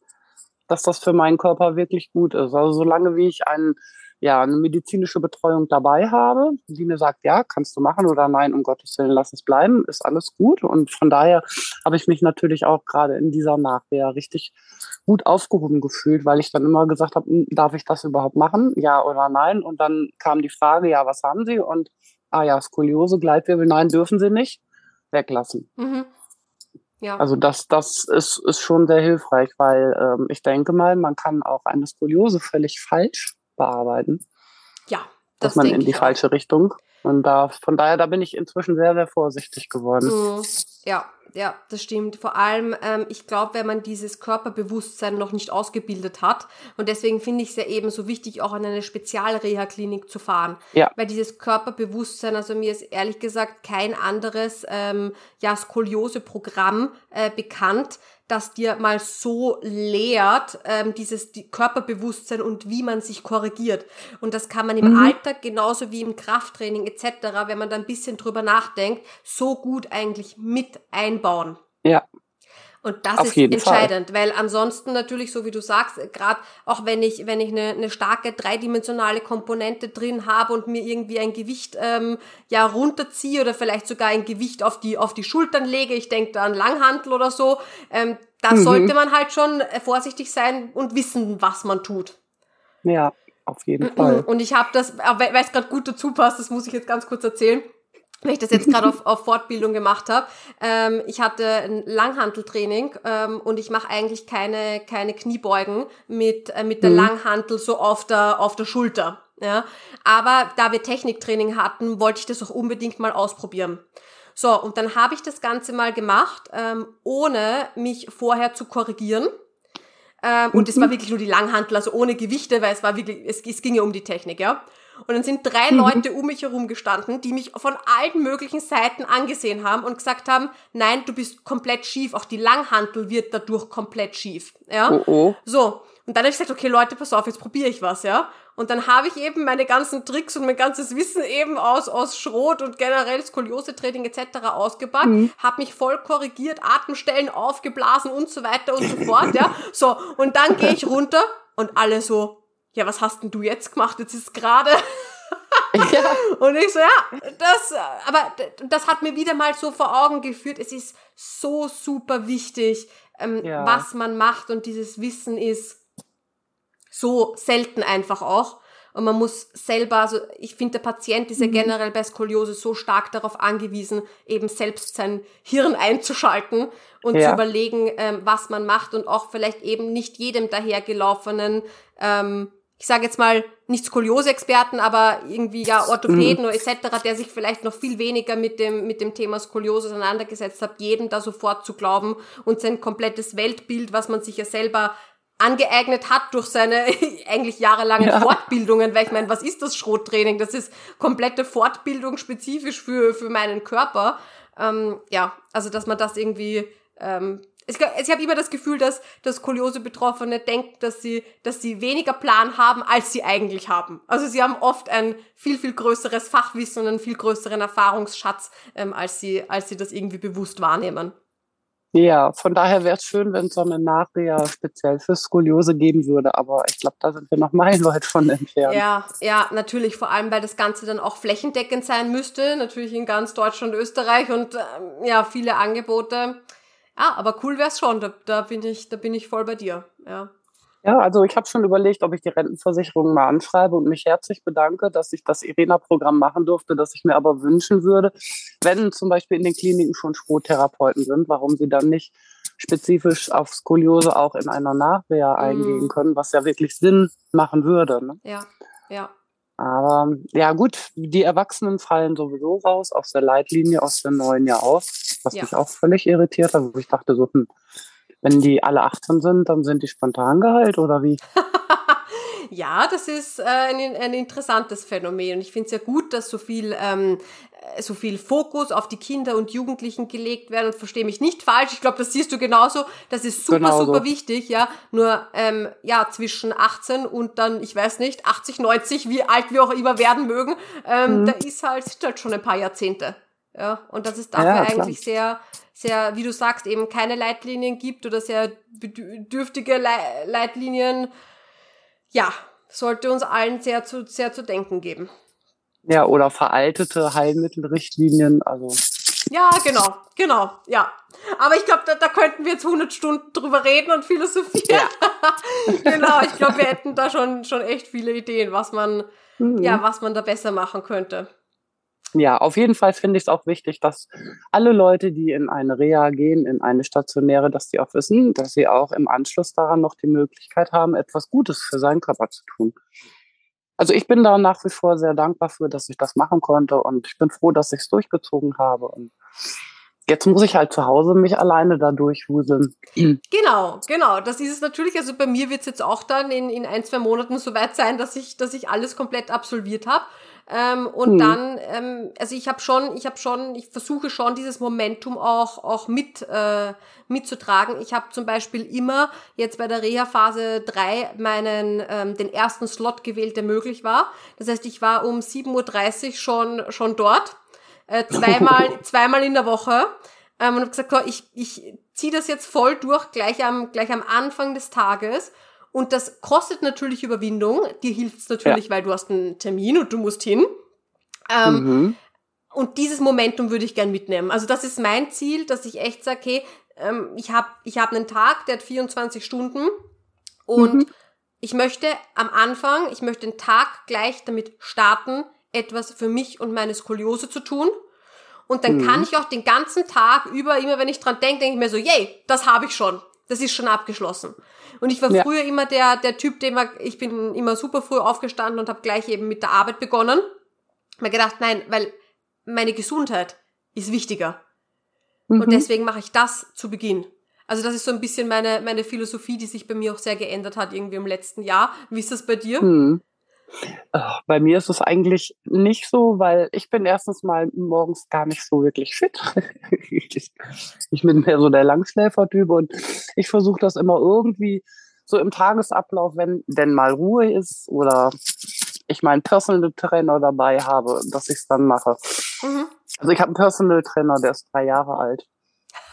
dass das für meinen Körper wirklich gut ist? Also solange wie ich einen ja, eine medizinische Betreuung dabei habe, die mir sagt, ja, kannst du machen oder nein, um Gottes Willen, lass es bleiben, ist alles gut. Und von daher habe ich mich natürlich auch gerade in dieser Nachwehr richtig gut aufgehoben gefühlt, weil ich dann immer gesagt habe, hm, darf ich das überhaupt machen? Ja oder nein? Und dann kam die Frage, ja, was haben Sie? Und, ah ja, Skoliose, Gleitwirbel, nein, dürfen Sie nicht. Weglassen. Mhm. Ja. Also das, das ist, ist schon sehr hilfreich, weil ähm, ich denke mal, man kann auch eine Skoliose völlig falsch bearbeiten. Ja, das dass man in die falsche Richtung. Und da, von daher, da bin ich inzwischen sehr, sehr vorsichtig geworden. Mhm. Ja, ja, das stimmt. Vor allem, ähm, ich glaube, wenn man dieses Körperbewusstsein noch nicht ausgebildet hat, und deswegen finde ich es ja eben so wichtig, auch in eine Spezialreha-Klinik zu fahren. Ja. Weil dieses Körperbewusstsein, also mir ist ehrlich gesagt kein anderes ähm, ja, Skoliose-Programm äh, bekannt, das dir mal so lehrt, ähm, dieses die Körperbewusstsein und wie man sich korrigiert. Und das kann man im mhm. Alltag genauso wie im Krafttraining etc., wenn man da ein bisschen drüber nachdenkt, so gut eigentlich mit einbauen. Ja. Und das Auf ist entscheidend, Fall. weil ansonsten natürlich, so wie du sagst, gerade auch wenn ich, wenn ich eine, eine starke dreidimensionale Komponente drin habe und mir irgendwie ein Gewicht ähm, ja runterziehe oder vielleicht sogar ein Gewicht auf die, auf die Schultern lege, ich denke da an Langhantel oder so, ähm, da mhm. sollte man halt schon äh, vorsichtig sein und wissen, was man tut. Ja, auf jeden Fall. Und ich habe das, weil es gerade gut dazu passt, das muss ich jetzt ganz kurz erzählen weil ich das jetzt gerade auf, auf Fortbildung gemacht habe. Ähm, ich hatte ein Langhanteltraining ähm, und ich mache eigentlich keine, keine Kniebeugen mit, äh, mit der mhm. Langhantel so auf der, auf der Schulter. Ja? Aber da wir Techniktraining hatten, wollte ich das auch unbedingt mal ausprobieren. So, und dann habe ich das Ganze mal gemacht, ähm, ohne mich vorher zu korrigieren. Ähm, und es war mhm. wirklich nur die Langhantel, also ohne Gewichte, weil es war wirklich, es, es ging ja um die Technik, ja. Und dann sind drei mhm. Leute um mich herum gestanden, die mich von allen möglichen Seiten angesehen haben und gesagt haben, nein, du bist komplett schief, auch die Langhantel wird dadurch komplett schief. Ja? Oh, oh. So. Und dann habe ich gesagt, okay, Leute, pass auf, jetzt probiere ich was, ja. Und dann habe ich eben meine ganzen Tricks und mein ganzes Wissen eben aus, aus Schrot und generell Skoliose-Training etc. ausgepackt, mhm. habe mich voll korrigiert, Atemstellen aufgeblasen und so weiter und so fort, ja. So, und dann gehe ich runter und alle so, ja, was hast denn du jetzt gemacht? Jetzt ist gerade. ja. Und ich so, ja, das, aber das hat mir wieder mal so vor Augen geführt. Es ist so super wichtig, ähm, ja. was man macht und dieses Wissen ist so selten einfach auch. Und man muss selber, also ich finde, der Patient ist ja mhm. generell bei Skoliose so stark darauf angewiesen, eben selbst sein Hirn einzuschalten und ja. zu überlegen, ähm, was man macht und auch vielleicht eben nicht jedem dahergelaufenen ähm, ich sage jetzt mal, nicht Skoliose-Experten, aber irgendwie ja Orthopäden mhm. oder etc., der sich vielleicht noch viel weniger mit dem, mit dem Thema Skoliose auseinandergesetzt hat, jedem da sofort zu glauben und sein komplettes Weltbild, was man sich ja selber angeeignet hat durch seine eigentlich jahrelangen ja. Fortbildungen, weil ich meine, was ist das Schrottraining? Das ist komplette Fortbildung spezifisch für, für meinen Körper. Ähm, ja, also dass man das irgendwie ähm, ich, ich habe immer das Gefühl, dass, dass Skoliose-Betroffene denken, dass sie, dass sie weniger Plan haben, als sie eigentlich haben. Also sie haben oft ein viel, viel größeres Fachwissen und einen viel größeren Erfahrungsschatz, ähm, als, sie, als sie das irgendwie bewusst wahrnehmen. Ja, von daher wäre es schön, wenn es so eine Nachreha speziell für Skoliose geben würde, aber ich glaube, da sind wir noch meilenweit von entfernt. Ja, ja, natürlich, vor allem, weil das Ganze dann auch flächendeckend sein müsste, natürlich in ganz Deutschland, Österreich und ähm, ja, viele Angebote. Ah, aber cool wär's schon. Da, da bin ich, da bin ich voll bei dir. Ja. Ja, also ich habe schon überlegt, ob ich die Rentenversicherung mal anschreibe und mich herzlich bedanke, dass ich das Irena-Programm machen durfte, das ich mir aber wünschen würde, wenn zum Beispiel in den Kliniken schon Schrottherapeuten sind, warum sie dann nicht spezifisch auf Skoliose auch in einer Nachwehr mhm. eingehen können, was ja wirklich Sinn machen würde. Ne? Ja, ja. Aber ja gut, die Erwachsenen fallen sowieso raus aus der Leitlinie, aus der neuen ja auch, was ja. mich auch völlig irritiert hat. Also ich dachte so, hm, wenn die alle 18 sind, dann sind die spontan geheilt oder wie? ja, das ist äh, ein, ein interessantes Phänomen. Und ich finde es ja gut, dass so viel ähm, äh, so viel Fokus auf die Kinder und Jugendlichen gelegt werden und verstehe mich nicht falsch. Ich glaube, das siehst du genauso. Das ist super, genauso. super wichtig, ja. Nur, ähm, ja, zwischen 18 und dann, ich weiß nicht, 80, 90, wie alt wir auch immer werden mögen, ähm, mhm. da ist halt, sind halt schon ein paar Jahrzehnte. Ja, und dass es dafür ja, eigentlich sehr, sehr, wie du sagst, eben keine Leitlinien gibt oder sehr bedürftige Le Leitlinien, ja, sollte uns allen sehr zu, sehr zu denken geben. Ja, oder veraltete Heilmittelrichtlinien, also. Ja, genau, genau, ja. Aber ich glaube, da, da könnten wir jetzt 100 Stunden drüber reden und philosophieren. Ja. genau, ich glaube, wir hätten da schon, schon echt viele Ideen, was man, mhm. ja, was man da besser machen könnte. Ja, auf jeden Fall finde ich es auch wichtig, dass alle Leute, die in eine Reha gehen, in eine stationäre, dass die auch wissen, dass sie auch im Anschluss daran noch die Möglichkeit haben, etwas Gutes für seinen Körper zu tun. Also ich bin da nach wie vor sehr dankbar für, dass ich das machen konnte und ich bin froh, dass ich es durchgezogen habe. Und jetzt muss ich halt zu Hause mich alleine da durchwuseln. Genau, genau. Das ist es natürlich. Also bei mir wird es jetzt auch dann in, in ein, zwei Monaten soweit sein, dass ich, dass ich alles komplett absolviert habe. Ähm, und hm. dann, ähm, also ich habe schon, ich habe schon, ich versuche schon dieses Momentum auch auch mit äh, mitzutragen. Ich habe zum Beispiel immer jetzt bei der Reha-Phase 3 meinen ähm, den ersten Slot gewählt, der möglich war. Das heißt, ich war um 7.30 Uhr schon schon dort, äh, zweimal zweimal in der Woche ähm, und habe gesagt, ich ich ziehe das jetzt voll durch, gleich am gleich am Anfang des Tages und das kostet natürlich Überwindung. Dir hilft es natürlich, ja. weil du hast einen Termin und du musst hin. Ähm, mhm. Und dieses Momentum würde ich gern mitnehmen. Also das ist mein Ziel, dass ich echt sage, okay, ähm, ich habe ich hab einen Tag, der hat 24 Stunden und mhm. ich möchte am Anfang, ich möchte den Tag gleich damit starten, etwas für mich und meine Skoliose zu tun. Und dann mhm. kann ich auch den ganzen Tag über, immer wenn ich dran denke, denke ich mir so, yay, das habe ich schon. Das ist schon abgeschlossen. Und ich war ja. früher immer der, der Typ, immer, ich bin immer super früh aufgestanden und habe gleich eben mit der Arbeit begonnen. Mir gedacht, nein, weil meine Gesundheit ist wichtiger. Mhm. Und deswegen mache ich das zu Beginn. Also das ist so ein bisschen meine, meine Philosophie, die sich bei mir auch sehr geändert hat irgendwie im letzten Jahr. Wie ist das bei dir? Mhm. Bei mir ist es eigentlich nicht so, weil ich bin erstens mal morgens gar nicht so wirklich fit. ich bin mehr so der Langschläfertyp und ich versuche das immer irgendwie so im Tagesablauf, wenn denn mal Ruhe ist oder ich meinen Personal Trainer dabei habe, dass ich es dann mache. Mhm. Also ich habe einen Personal Trainer, der ist drei Jahre alt.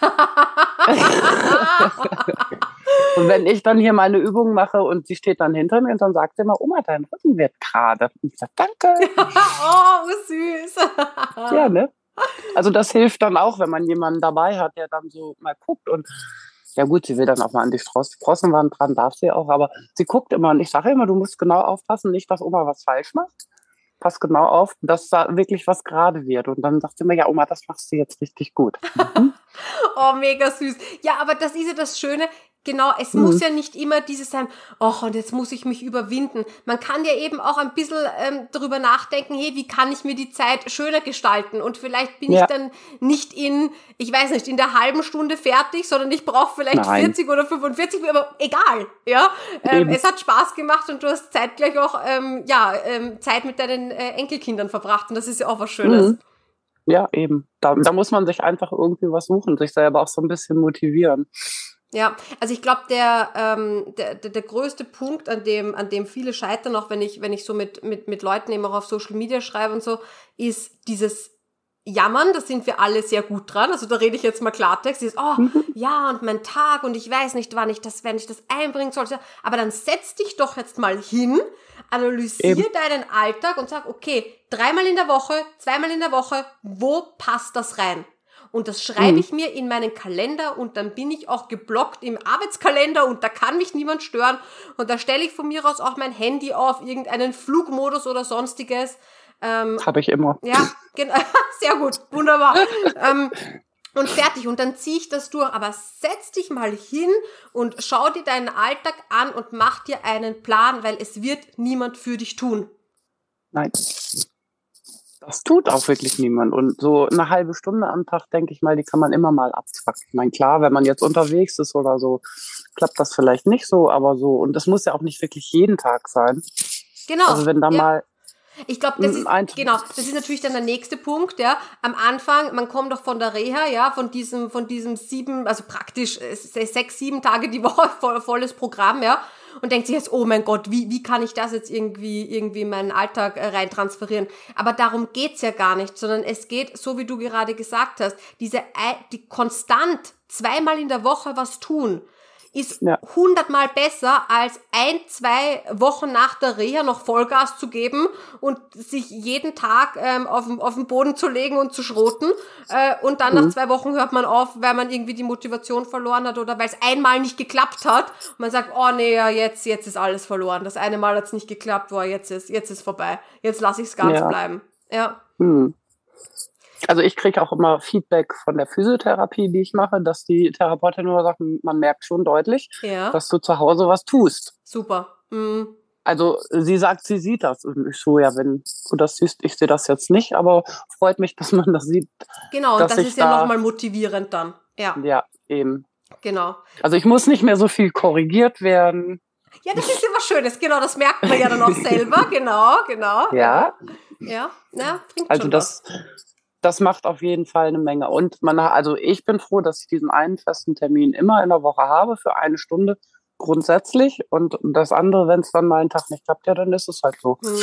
und wenn ich dann hier meine Übung mache und sie steht dann hinter mir und dann sagt sie immer, Oma, dein Rücken wird gerade. Und ich sage, danke. oh, süß. ja, ne? Also das hilft dann auch, wenn man jemanden dabei hat, der dann so mal guckt und ja gut, sie will dann auch mal an die Sprossenwand dran, darf sie auch, aber sie guckt immer und ich sage immer, du musst genau aufpassen, nicht, dass Oma was falsch macht pass genau auf, dass da wirklich was gerade wird. Und dann sagt sie mir, ja, Oma, das machst du jetzt richtig gut. Mhm. oh, mega süß. Ja, aber das ist ja das Schöne. Genau, es mhm. muss ja nicht immer dieses sein, ach, und jetzt muss ich mich überwinden. Man kann ja eben auch ein bisschen ähm, darüber nachdenken, hey, wie kann ich mir die Zeit schöner gestalten? Und vielleicht bin ja. ich dann nicht in, ich weiß nicht, in der halben Stunde fertig, sondern ich brauche vielleicht Nein. 40 oder 45, aber egal, ja. Ähm, es hat Spaß gemacht und du hast zeitgleich auch, ähm, ja, ähm, Zeit mit deinen äh, Enkelkindern verbracht und das ist ja auch was Schönes. Mhm. Ja, eben. Da, da muss man sich einfach irgendwie was suchen, sich selber auch so ein bisschen motivieren. Ja, also ich glaube, der, ähm, der, der, der größte Punkt, an dem, an dem viele scheitern, auch wenn ich, wenn ich so mit, mit, mit Leuten eben auch auf Social Media schreibe und so, ist dieses Jammern, da sind wir alle sehr gut dran. Also da rede ich jetzt mal Klartext. Dieses, oh, mhm. ja, und mein Tag und ich weiß nicht, wann ich das, wenn ich das einbringen sollte. Aber dann setz dich doch jetzt mal hin, analysier Eben. deinen Alltag und sag, okay, dreimal in der Woche, zweimal in der Woche, wo passt das rein? Und das schreibe mhm. ich mir in meinen Kalender und dann bin ich auch geblockt im Arbeitskalender und da kann mich niemand stören. Und da stelle ich von mir aus auch mein Handy auf, irgendeinen Flugmodus oder sonstiges. Ähm, Habe ich immer. Ja, genau. Sehr gut, wunderbar. ähm, und fertig. Und dann ziehe ich das durch. Aber setz dich mal hin und schau dir deinen Alltag an und mach dir einen Plan, weil es wird niemand für dich tun. Nein. Das tut auch wirklich niemand. Und so eine halbe Stunde am Tag, denke ich mal, die kann man immer mal abzwacken. Ich meine, klar, wenn man jetzt unterwegs ist oder so, klappt das vielleicht nicht so, aber so. Und das muss ja auch nicht wirklich jeden Tag sein. Genau. Also wenn da ja. mal ich glaube, das ist genau, das ist natürlich dann der nächste Punkt, ja. Am Anfang, man kommt doch von der Reha, ja, von diesem, von diesem sieben, also praktisch äh, sechs, sieben Tage die Woche voll, volles Programm, ja und denkt sich jetzt, oh mein Gott, wie, wie kann ich das jetzt irgendwie, irgendwie in meinen Alltag äh, rein transferieren? Aber darum geht's ja gar nicht, sondern es geht, so wie du gerade gesagt hast, diese, die konstant zweimal in der Woche was tun ist hundertmal ja. besser, als ein, zwei Wochen nach der Reha noch Vollgas zu geben und sich jeden Tag ähm, auf, auf den Boden zu legen und zu schroten. Äh, und dann mhm. nach zwei Wochen hört man auf, weil man irgendwie die Motivation verloren hat oder weil es einmal nicht geklappt hat. Und man sagt, oh nee, ja, jetzt, jetzt ist alles verloren. Das eine Mal hat's nicht geklappt, boah, jetzt ist, jetzt ist vorbei. Jetzt lasse ich es ganz ja. bleiben. Ja. Mhm. Also ich kriege auch immer Feedback von der Physiotherapie, die ich mache, dass die Therapeutin nur sagt, man merkt schon deutlich, ja. dass du zu Hause was tust. Super. Mhm. Also sie sagt, sie sieht das. Und ich so, ja, wenn du das siehst, ich sehe das jetzt nicht, aber freut mich, dass man das sieht. Genau, und das ist ja da, nochmal motivierend dann. Ja. Ja, eben. Genau. Also ich muss nicht mehr so viel korrigiert werden. Ja, das ist immer Schönes, genau, das merkt man ja dann auch selber, genau, genau. Ja. Ja, ja bringt Also das, was. Das macht auf jeden Fall eine Menge. Und man, also ich bin froh, dass ich diesen einen festen Termin immer in der Woche habe für eine Stunde grundsätzlich. Und das andere, wenn es dann mal einen Tag nicht klappt, ja, dann ist es halt so. Mhm.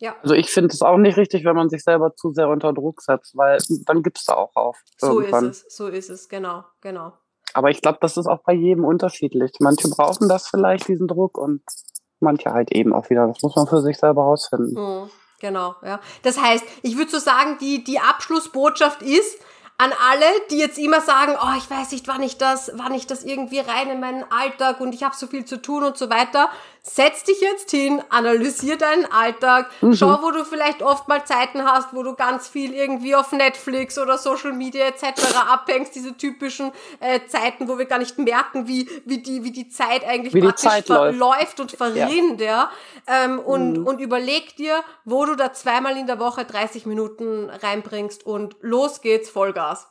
Ja. Also ich finde es auch nicht richtig, wenn man sich selber zu sehr unter Druck setzt, weil dann gibst du auch auf. So irgendwann. ist es, so ist es, genau, genau. Aber ich glaube, das ist auch bei jedem unterschiedlich. Manche brauchen das vielleicht, diesen Druck, und manche halt eben auch wieder. Das muss man für sich selber herausfinden. Mhm, genau, ja. Das heißt, ich würde so sagen, die, die Abschlussbotschaft ist, an alle, die jetzt immer sagen, oh, ich weiß nicht, wann ich das, wann ich das irgendwie rein in meinen Alltag und ich habe so viel zu tun und so weiter. Setz dich jetzt hin, analysier deinen Alltag, mhm. schau, wo du vielleicht oft mal Zeiten hast, wo du ganz viel irgendwie auf Netflix oder Social Media etc. abhängst, diese typischen äh, Zeiten, wo wir gar nicht merken, wie, wie, die, wie die Zeit eigentlich wie praktisch Zeit verläuft und verrinnt, ja. ja. Ähm, und, mhm. und überleg dir, wo du da zweimal in der Woche 30 Minuten reinbringst und los geht's, Vollgas.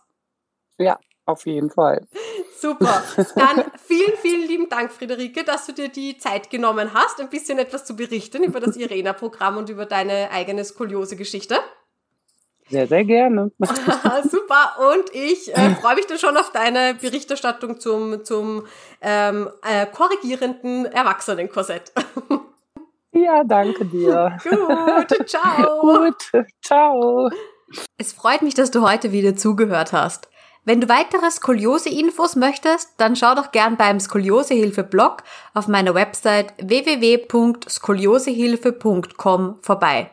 Ja, auf jeden Fall. Super. Dann vielen, vielen lieben Dank, Friederike, dass du dir die Zeit genommen hast, ein bisschen etwas zu berichten über das Irena-Programm und über deine eigene Skoliose-Geschichte. Sehr, sehr gerne. Super. Und ich äh, freue mich dann schon auf deine Berichterstattung zum, zum ähm, äh, korrigierenden Erwachsenenkorsett. ja, danke dir. Gut, ciao. Gut, ciao. Es freut mich, dass du heute wieder zugehört hast. Wenn du weitere Skoliose-Infos möchtest, dann schau doch gern beim Skoliosehilfe-Blog auf meiner Website www.skoliosehilfe.com vorbei.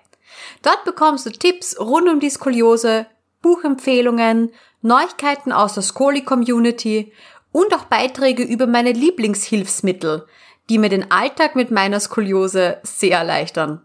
Dort bekommst du Tipps rund um die Skoliose, Buchempfehlungen, Neuigkeiten aus der Skoli-Community und auch Beiträge über meine Lieblingshilfsmittel, die mir den Alltag mit meiner Skoliose sehr erleichtern.